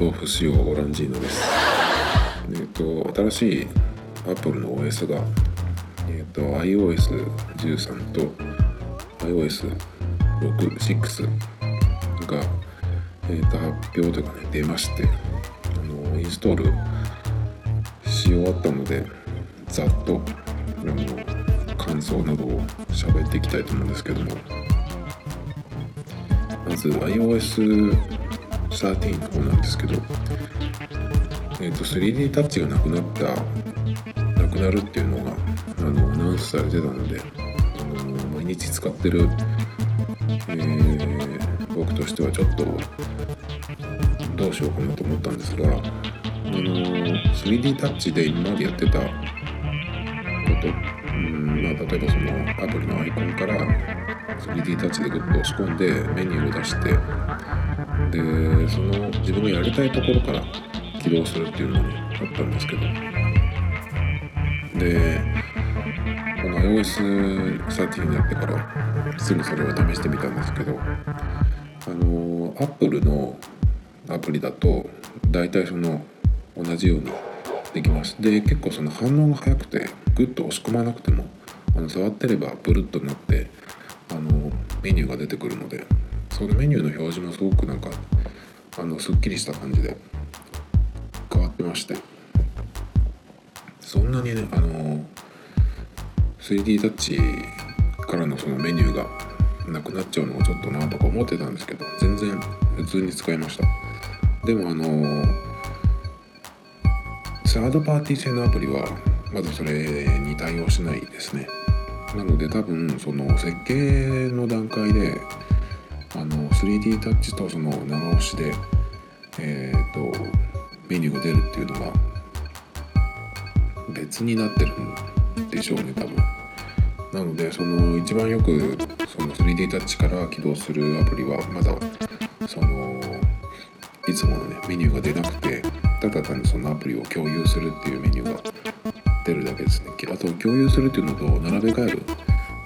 砂糖不使用オランジーノです。えっ、と新しい Apple の OS がえっ、と iOS13 と iOS6、6がえー、と発表とかね出ましてあのインストールし終わったのでざっとあの感想などを喋っていきたいと思うんですけども。まず iOS13 の方なんですけど、えー、と 3D タッチがなくなったなくなるっていうのがあのアナウンスされてたのであの毎日使ってる、えー、僕としてはちょっとどうしようかなと思ったんですがあの 3D タッチで今までやってたこと、うんまあ、例えばそのアプリのアイコンから 3D タッチでグッと押し込んでメニューを出してでその自分がやりたいところから起動するっていうのにあったんですけど。でこの iOS13 になってからすぐそれを試してみたんですけどあの Apple のアプリだと大体その同じようにできます。で結構その反応が速くてグッと押し込まなくてもあの触ってればブルッとなってあのメニューが出てくるので。そのメニューの表示もすごくなんかあのすっきりした感じで変わってまして。そんなにねあの 3D タッチからのそのメニューがなくなっちゃうのがちょっとなとか思ってたんですけど全然普通に使いました。でもあのサードパーティー製のアプリはまずそれに対応しないですね。なので多分その設計の段階であの 3D タッチとその長押しでえっ、ー、とメニューが出るっていうのが別になってるんでしょうね多分。なのでその一番よくその 3D タッチから起動するアプリはまだそのいつものねメニューが出なくてただ単にそのアプリを共有するっていうメニューが出るだけですね。あと共有するっていうのと並べ替える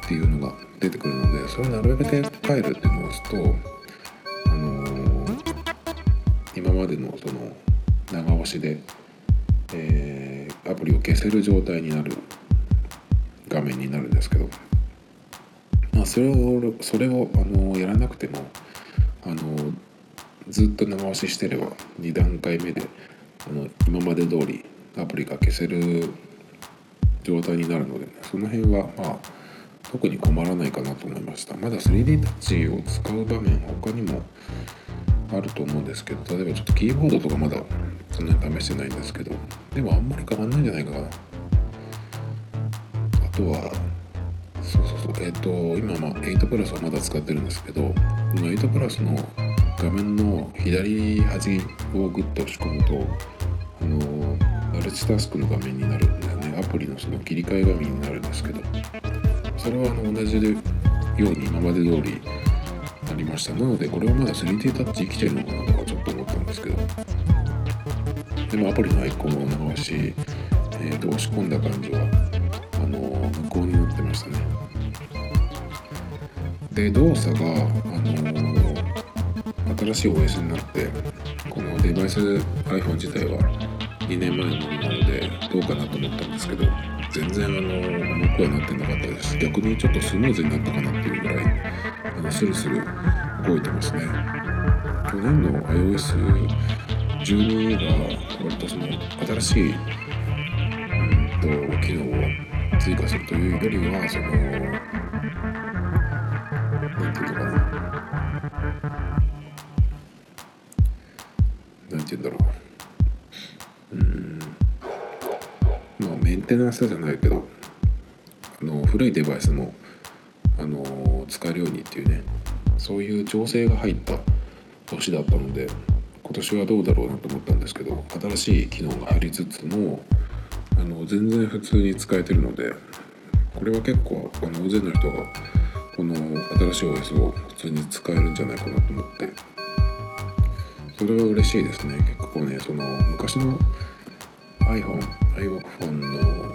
っていうのが出てくるのでそれを並べ替えるっていうのを押すとあのー、今までのその長押しで、えー、アプリを消せる状態になる画面になるんですけど、まあ、それをそれを、あのー、やらなくてもあのずっと長押ししてれば2段階目であの今まで通りアプリが消せる状態になるので、ね、その辺はまあ特に困らないかなと思いました。まだ 3D タッチを使う場面他にもあると思うんですけど例えばちょっとキーボードとかまだそんなに試してないんですけどでもあんまり変わんないんじゃないかな。あとはそうそうそうえっ、ー、と今まあ8プラスはまだ使ってるんですけど8プラスの画面の左端をグッと押し込むとあのマルチタスクの画面になるんだよね。アプリのその切り替え画面になるんですけど。それはあの同じように今まで通りありました。なのでこれはまだ 3D タッチ生きてるのかなとかちょっと思ったんですけど。でもアプリのアイコンを直し、えー、と押し込んだ感じはあの無効になってましたね。で動作があの新しい OS になってこのデバイス iPhone 自体は2年前のものなのでどうかなと思ったんですけど。全然あの重くはなってなかったです。逆にちょっとスムーズになったかなっていうぐらいあのスルスル動いてますね。去年の iOS12 が割とその新しい、うんと、機能を追加するというよりはそのじゃないけどあの古いデバイスもあの使えるようにっていうねそういう調整が入った年だったので今年はどうだろうなと思ったんですけど新しい機能が入りつつもあの全然普通に使えてるのでこれは結構あの大勢の人がこの新しい OS を普通に使えるんじゃないかなと思ってそれは嬉しいですね。結構ねその昔の iPhone、iPhone の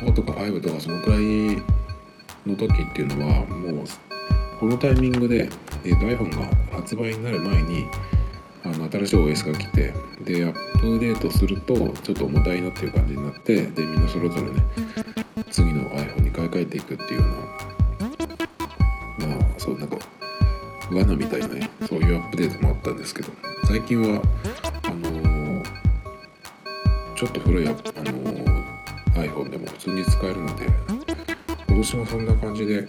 4とか5とかそのくらいの時っていうのはもうこのタイミングで、えー、と iPhone が発売になる前にあの新しい OS が来てでアップデートするとちょっと重たいなっていう感じになってでみんなそれぞれね次の iPhone に買い替えていくっていうようなまあそうなんか罠みたいなねそういうアップデートもあったんですけど最近はちょっと古いあ、の iPhone でも普通に使えるので今年もそんな感じで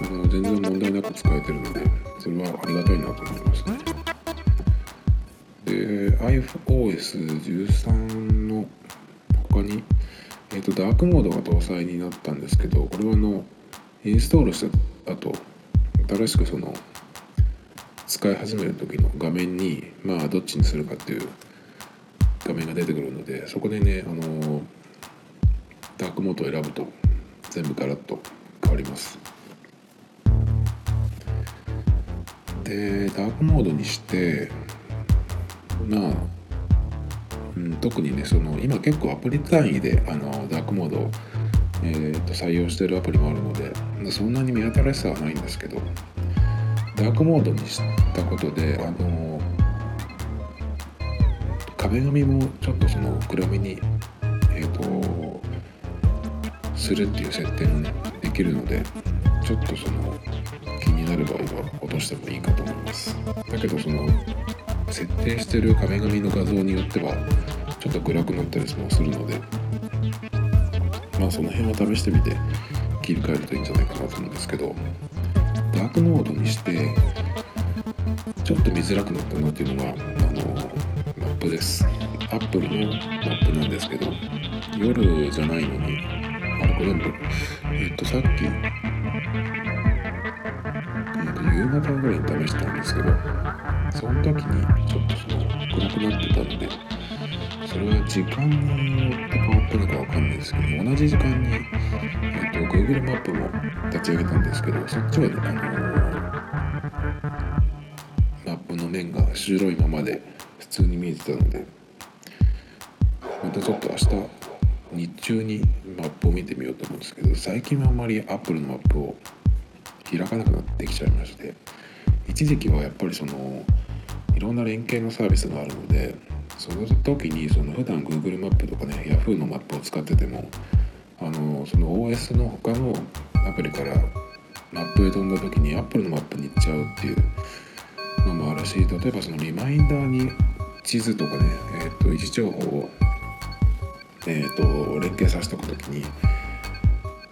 あの全然問題なく使えてるのでそれはありがたいなと思いますね。で iOS13 の他に、えーと、ダークモードが搭載になったんですけどこれはあのインストールした後新しくその使い始める時の画面にまあどっちにするかっていう画面が出てくるのでそこでねあのダークモードを選ぶと全部ガラッと変わります。でダークモードにしてまあ、うん、特にねその今結構アプリ単位であのダークモードを、えー、と採用してるアプリもあるのでそんなに目新しさはないんですけどダークモードにしたことであの壁紙もちょっとその暗めにえ、ー、とするっていう設定もねできるのでちょっとその気になる場合は落としてもいいかと思います。だけどその設定してる壁紙の画像によってはちょっと暗くなったりもするのでまあその辺は試してみて切り替えるといいんじゃないかなと思うんですけどダークモードにしてちょっと見づらくなったなっていうのがプです。アップルのマップなんですけど夜じゃないのにあれこれ全部えっとさっきえっと夕方ぐらいに試したんですけどその時にちょっとその暗くなってたのでそれは時間によって変わったのかわかんないですけど同じ時間に、えーと、Google マップも立ち上げたんですけどそっちはね、あの、マップの面が白いままで通に見えてたのでまたちょっと明日日中にマップを見てみようと思うんですけど最近はあんまり Apple のマップを開かなくなってきちゃいまして一時期はやっぱりそのいろんな連携のサービスがあるのでその時にその普段 Google マップとかね Yahoo のマップを使っててもあのその OS の他のアプリからマップへ飛んだ時に Apple のマップに行っちゃうっていうのもあるし例えばそのリマインダーに地図とかね、えー、と位置情報を、えー、と連携させておく時に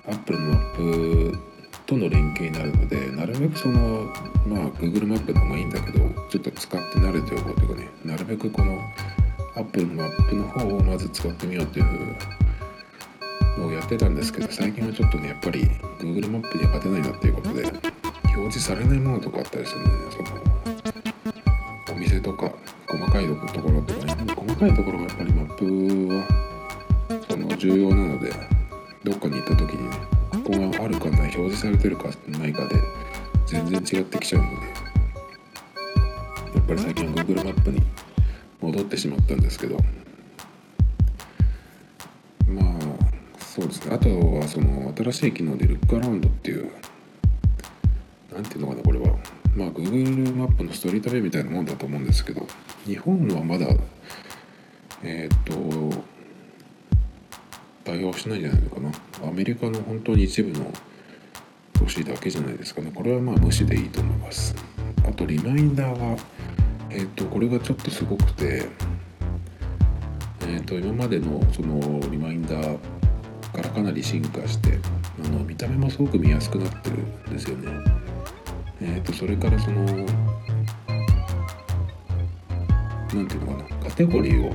Apple のマップとの連携になるのでなるべくそのまあ Google マップの方がいいんだけどちょっと使って慣れておこうというかねなるべくこの Apple のマップの方をまず使ってみようっていうのをやってたんですけど最近はちょっとねやっぱり Google マップには勝てないなっていうことで表示されないものとかあったりするんでねその。店とか細かいところとかね。細かいところがやっぱりマップはその重要なのでどっかに行った時にここがあるかない表示されてるかないかで全然違ってきちゃうのでやっぱり最近は Google マップに戻ってしまったんですけど。まあそうですね。あとはその新しい機能でルックアラウンドっていう何ていうのかなこれは。まあ Google マップのストリートビューみたいなもんだと思うんですけど日本はまだえっ、と対応しないんじゃないのかな。アメリカの本当に一部の都市だけじゃないですかね。これはまあ無視でいいと思います。あとリマインダーはえっ、とこれがちょっとすごくてえっ、と今までのそのリマインダーからかなり進化してあの見た目もすごく見やすくなってるんですよね。え、ー、とそれからその何ていうのかなカテゴリーを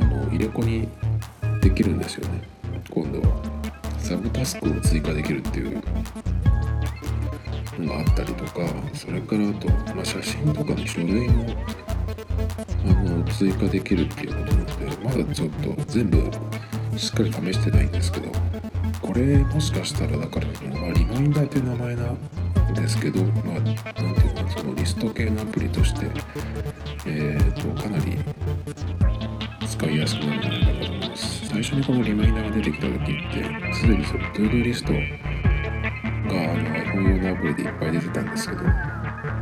あの入れ子にできるんですよね。今度は。サブタスクを追加できるっていうのがあったりとかそれからあと、まあ、写真とかの書類もあの追加できるっていうことなのでまだちょっと全部しっかり試してないんですけどこれもしかしたらだから、まあ、リマインダーっていう名前なですけどまあ何ていうかそのリスト系のアプリとしてえ、ー、とかなり使いやすくなるんじゃないかと思います。最初にこのリマインダーが出てきた時ってすでにその ToDo リストがあの iPhone 用のアプリでいっぱい出てたんですけど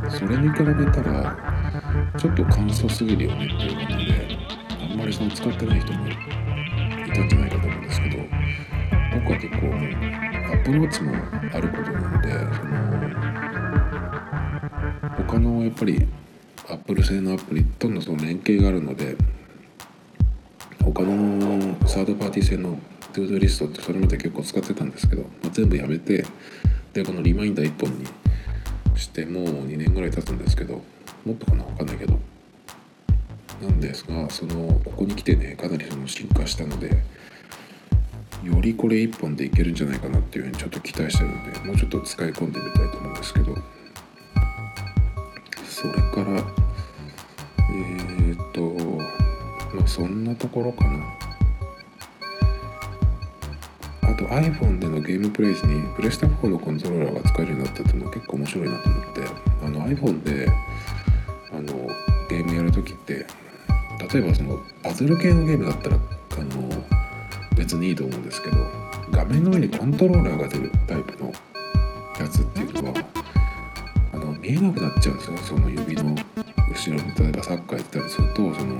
それに比べたらちょっと簡素すぎるよねっていう感じであんまりその使ってない人もいたんじゃないかと思うんですけど僕は結構アップルウォッチもあることなのでその他のやっぱりアップル製のアプリとのその連携があるので他のサードパーティー製の ToDo リストってそれまで結構使ってたんですけど、まあ、全部やめてでこのリマインダー1本にしてもう2年ぐらい経つんですけどもっとかな分かんないけど。なんですがそのここに来てねかなりその進化したのでよりこれ1本でいけるんじゃないかなっていうふうにちょっと期待してるのでもうちょっと使い込んでみたいと思うんですけど。それからえー、っとまあそんなところかな。あと iPhone でのゲームプレイ時にプレステ4のコントローラーが使えるようになったっていうのは結構面白いなと思ってあの iPhone であのゲームやるときって例えばそのパズル系のゲームだったらあの別にいいと思うんですけど画面の上にコントローラーが出るタイプの見えなくなっちゃうんですよねその指の後ろに例えばサッカーやったりするとその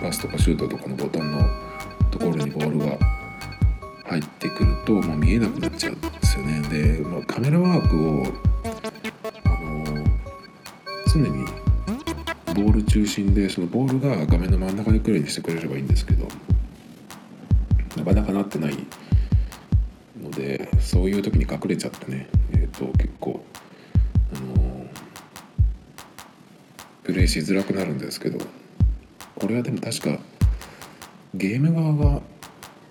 パスとかシュートとかのボタンのところにボールが入ってくるともう見えなくなっちゃうんですよね。で、まあ、カメラワークをあの常にボール中心でそのボールが画面の真ん中に来るようにしてくれればいいんですけどなかなかなってないのでそういう時に隠れちゃってね、えーと、結構プレイしづらくなるんですけどこれはでも確かゲーム側が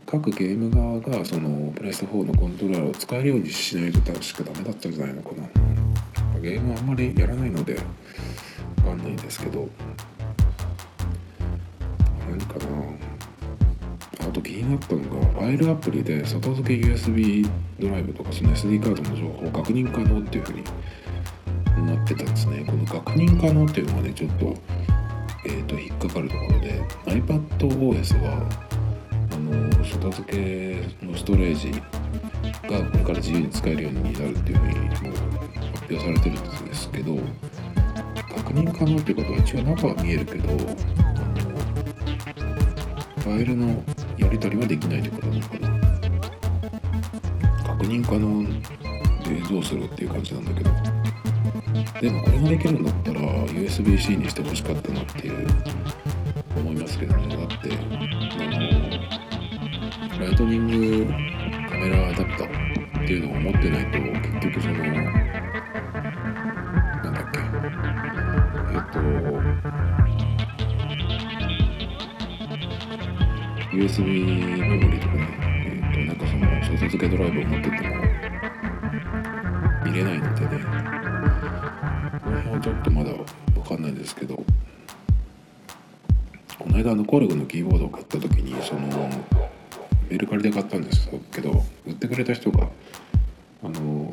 各ゲーム側がそのプレステ4のコントローラーを使えるようにしないと確かダメだったんじゃないのかな。ゲームあんまりやらないので分かんないんですけど。何かな。あと気になったのがファイルアプリで外付け USB ドライブとかその SD カードの情報を確認可能っていうふうになってたんですね。この確認可能っていうのがねちょっとえーと、引っかかるところで iPadOS はあの外付けのストレージがこれから自由に使えるようになるっていうふうにもう発表されてるんですけど確認可能ってことは一応中は見えるけどあのファイルのやり取りはできないってことなのかな。確認可能でどうするっていう感じなんだけど。でもこれができるんだったら USB-C にしてほしかったなっていう思いますけどね。だってあのライトニングカメラアダプターっていうのを持ってないと結局そのなんだっけえっと USB メモリとかねえっとなんかその外付けドライブを持ってても見れないのでとまだ分かんないですけどこの間のコルグのキーボードを買った時にそのメルカリで買ったんですけど売ってくれた人があの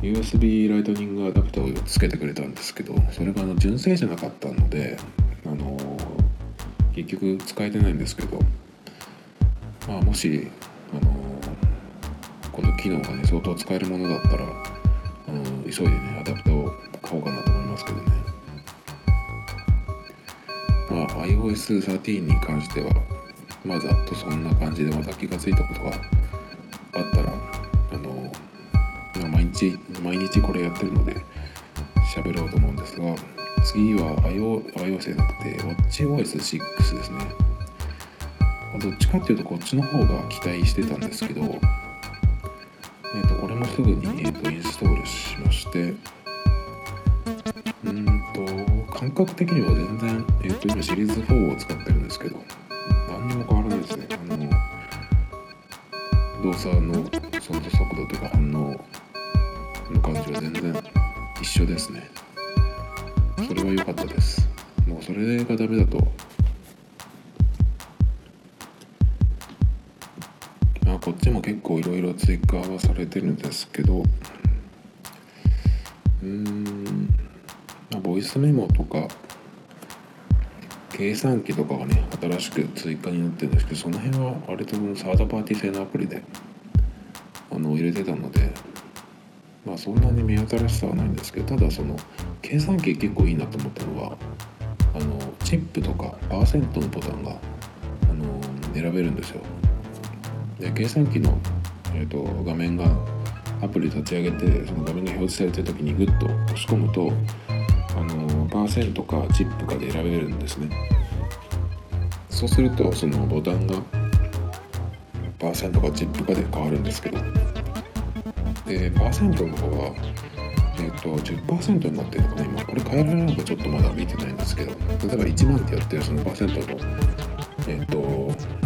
USB ライトニングアダプターをつけてくれたんですけどそれがあの純正じゃなかったのであの結局使えてないんですけどまあもしあのこの機能がね相当使えるものだったら急いでねアダプターを買おうかなと思いますけどね。まあ iOS13 に関してはまあざっとそんな感じでまた気が付いたことがあったらあの毎日毎日これやってるので喋ろうと思うんですが次は iOS じゃなくて WatchOS6 ですね。どっちかっていうとこっちの方が期待してたんですけどえーと、これもすぐに、えーと、インストールしまして感覚的には全然、えーと、今シリーズ4を使ってるんですけど何にも変わらないですね。あの動作のその速度とか反応の感じは全然一緒ですね。それは良かったです。もうそれがダメだとあこっちも結構いろいろ追加はされてるんですけどうん、ボイスメモとか計算機とかがね新しく追加になってるんですけどその辺は割とサードパーティー製のアプリであの入れてたのでまあそんなに目新しさはないんですけどただその計算機結構いいなと思ったのはあのチップとかパーセントのボタンがあの選べるんですよ。で計算機の、えーと、画面がアプリ立ち上げてその画面が表示されてる時にグッと押し込むとあのパーセントかチップかで選べるんですね。そうするとそのボタンがパーセントかチップかで変わるんですけど。でパーセントの方はえっ、ー、と10%になってるのかな今。これ変えられるのかちょっとまだ見てないんですけど。例えば1万ってやってるそのパーセントのえっ、ー、と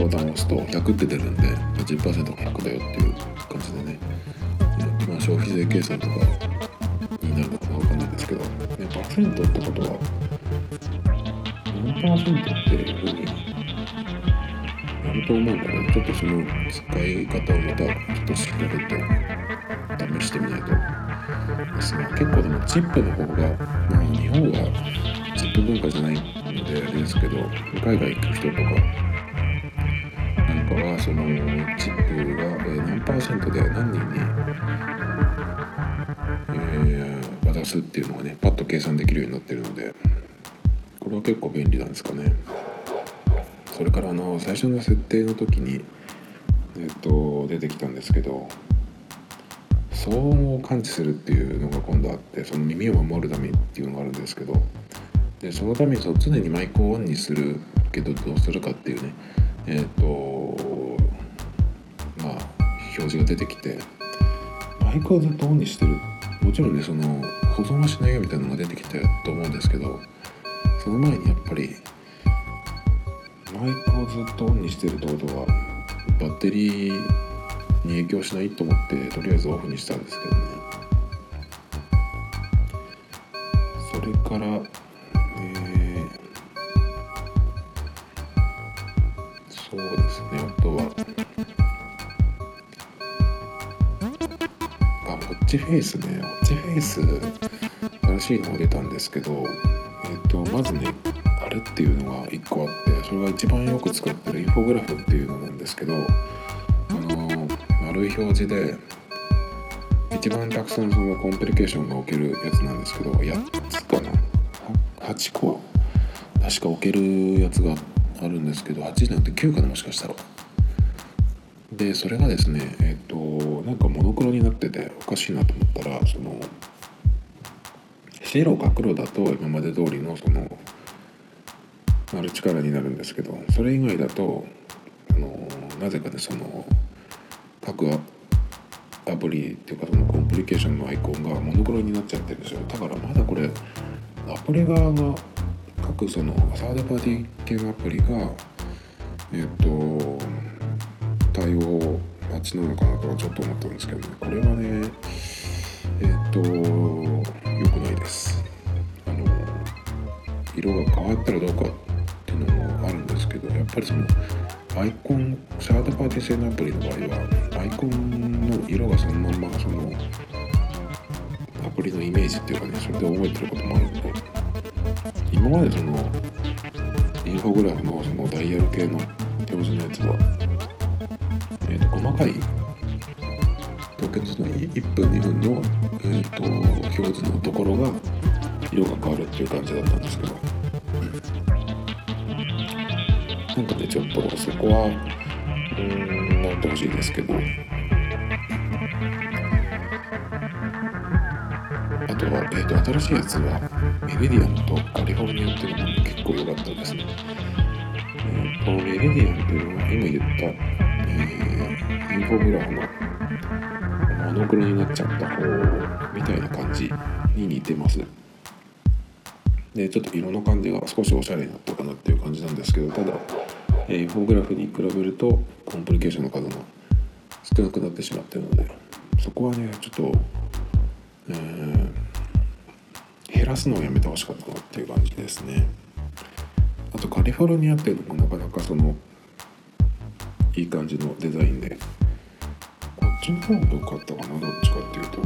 ボタンを押すと100って出るんで10%が100だよっていう感じでね、まあ、消費税計算とかなのかわかんないですけど、ね、パーセントってことは何パーセントっていうふうにやると思うんだけどちょっとその使い方をまたちょっと調べて試してみないと。ですね。結構でもチップの方が、まあ、日本はチップ文化じゃないのであれですけど海外行く人とかなんかはそのチップが、何パーセントで何人に、すっていうのがねパッと計算できるようになってるのでこれは結構便利なんですかね。それからあの最初の設定の時に、えっと、出てきたんですけど騒音を感知するっていうのが今度あってその耳を守るためっていうのがあるんですけどでそのためにその常にマイクをオンにするけどどうするかっていうねえっ、とまあ表示が出てきてマイクをずっとオンにしてるもちろんねその保存はしないよみたいなのが出てきたと思うんですけどその前にやっぱりマイクをずっとオンにしてるってことはバッテリーに影響しないと思ってとりあえずオフにしたんですけどね。それからえー、そうですね。あとはあウォッチフェイスね。ウォッチフェイス新しいのが出たんですけどえっ、ー、とまずねあれっていうのが1個あってそれが一番よく使ってるインフォグラフっていうのなんですけどあの丸い表示で一番たくさんそのコンプリケーションが置けるやつなんですけど8つかな？8個？確か置けるやつがあるんですけど8じゃなくて9かな？もしかしたら。でそれがですねえっ、となんかモノクロになってておかしいなと思ったらその白か黒だと今まで通りのそのある力になるんですけどそれ以外だとあのなぜかねその各アプリっていうかそのコンプリケーションのアイコンがモノクロになっちゃってるんですよ。だからまだこれアプリ側が各そのサードパーティー系のアプリがえっ、と対応ちなのかなとはちょっと思ったんですけどねこれはねえっ、と良くないです。あの色が変わったらどうかっていうのもあるんですけどやっぱりそのアイコンサードパーティー製のアプリの場合はアイコンの色がそのまんまそのアプリのイメージっていうかねそれで覚えてることもあるので今までそのインフォグラフのそのダイヤル系の表示のやつは、えー、と細かい東京の1分2分の、えー、と表示のところが色が変わるっていう感じだったんですけど。なんかねちょっとそこはうんなってほしいですけど。あとは、えーと、新しいやつはメレディアンとカリフォルニアっていうのも結構良かったですね。えー、メレディアンっていうのは今言った、インフォグラフのモノクロになっちゃった方みたいな感じに似てます。でちょっと色の感じが少しおしゃれになったかなっていう感じなんですけどただ、えー、フォグラフに比べるとコンプリケーションの数が少なくなってしまってるのでそこはねちょっと、えー、減らすのをやめてほしかったなっていう感じですねあとカリフォルニアっていうのもなかなかそのいい感じのデザインで。こっちの方が良かったかな？どっちかっていうと。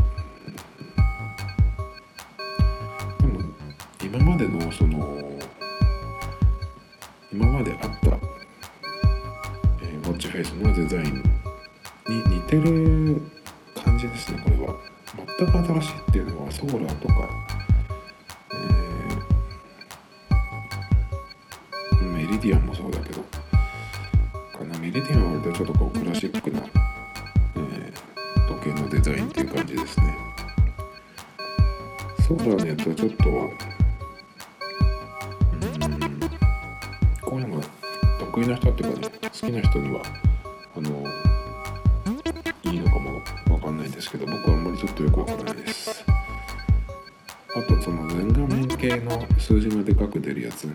今までのその今まであった、えー、ウォッチフェイスのデザインに似てる感じですねこれは。全く新しいっていうのはソーラーとか、えー、メリディアンもそうだけど。かなメリディアンは割とちょっとこうクラシックな、えー、時計のデザインっていう感じですね。ソーラーのやつはちょっとうんこういうのが得意な人っていうかね好きな人にはあのいいのかもわかんないですけど僕はあんまりちょっとよくわからないです。あとその全画面系の数字がでかく出るやつは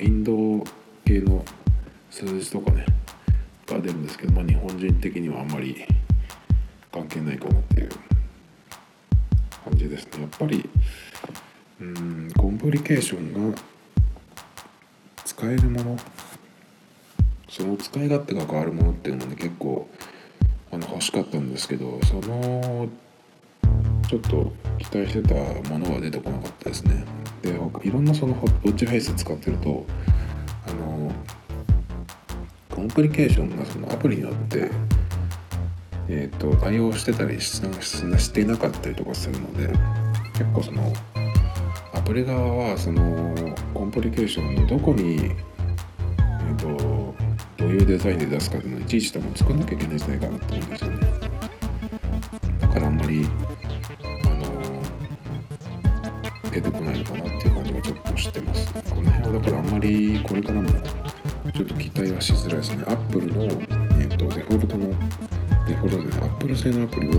インド系の数字とかね。が出るんですけど、まあ、日本人的にはあんまり関係ないかなっていう感じですね。やっぱりうんコンプリケーションが使えるものその使い勝手が変わるものっていうのもね結構あの欲しかったんですけどそのちょっと期待してたものは出てこなかったですね。でいろんなそのウォッチフェイス使ってるとあのコンプリケーションがそのアプリによってえーと、対応してたりししていなかったりとかするので結構そのアプリ側はそのコンプリケーションのどこに、えーとどういうデザインで出すかっていうのをいちいち多分作んなきゃいけないんじゃないかなと思うんですよね。だからあんまり出てこないのかなっていう感じがちょっとしてます。この辺はだからあんまりこれからもちょっと期待はしづらいですね。Apple の、えーと、デフォルトのデフォルトで Apple 製のアプリを、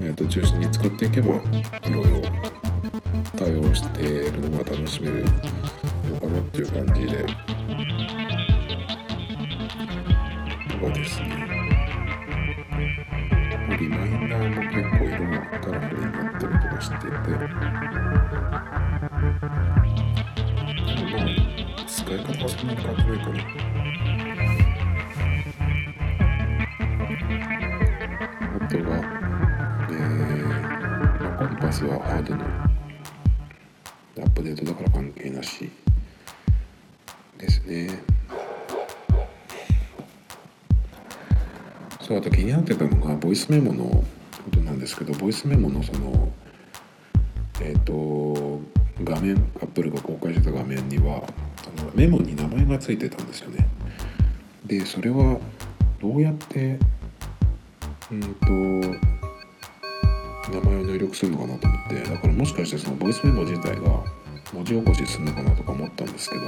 えーと、中心に使っていけばいろいろ対応しているのが楽しめるのかなっていう感じでがですね。リマインダーも結構色がカラフルになったりとかしていて。あとはえー、まあ、コンパスはハードのアップデートだから関係なしですね。そうあと気になってたのがボイスメモのことなんですけどボイスメモのそのえっ、ー、と画面アップルが公開してた画面にはメモに名前が付いてたんですよね。でそれはどうやってうんと名前を入力するのかなと思ってだからもしかしてそのボイスメモ自体が文字起こしするのかなとか思ったんですけど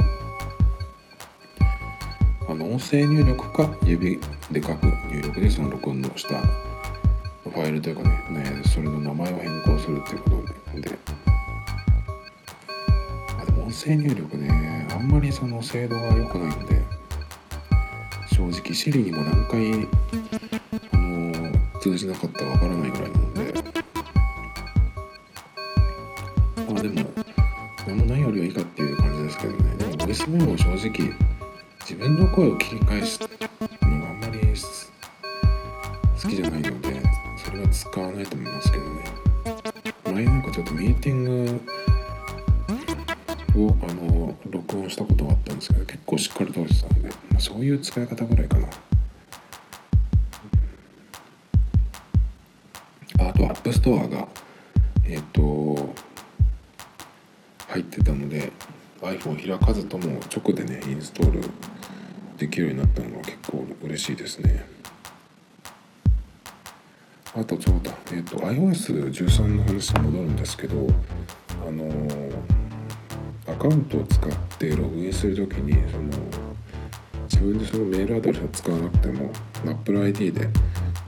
あの音声入力か指で書く入力でその録音のしたファイルというかねねそれの名前を変更するっていうことであで音声入力ねあんまりその精度が良くないので正直 Siri にも何回あの通じなかったかわからないぐらいなので。まあでも何もないよりはいいかっていう感じですけどね。でもボイスメモ正直自分の声を聞き返すのう使い方ぐらいかな。あと App Store がえっ、ー、と入ってたので iPhone 開かずとも直でねインストールできるようになったのが結構嬉しいですね。あとそうだえっ、ー、と iOS13 の話に戻るんですけどあのー、アカウントを使ってログインする時にその自分でそのメールアドレスを使わなくても AppleID で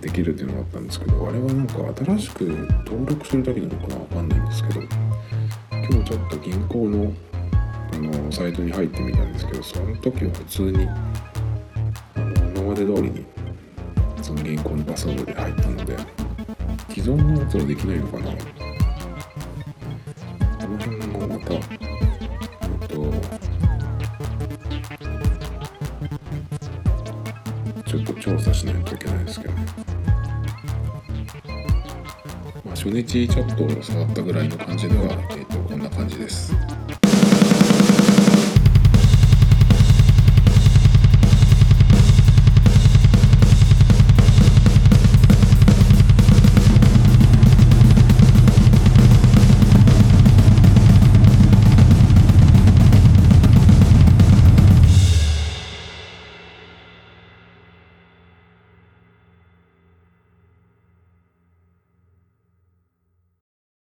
できるっていうのがあったんですけどあれはなんか新しく登録する時なのかなわかんないんですけど今日ちょっと銀行のあのサイトに入ってみたんですけどその時は普通にあの今まで通りにその銀行のパスワードで入ったので既存のやつはできないのかな初日ちょっと下がったぐらいの感じでは、あって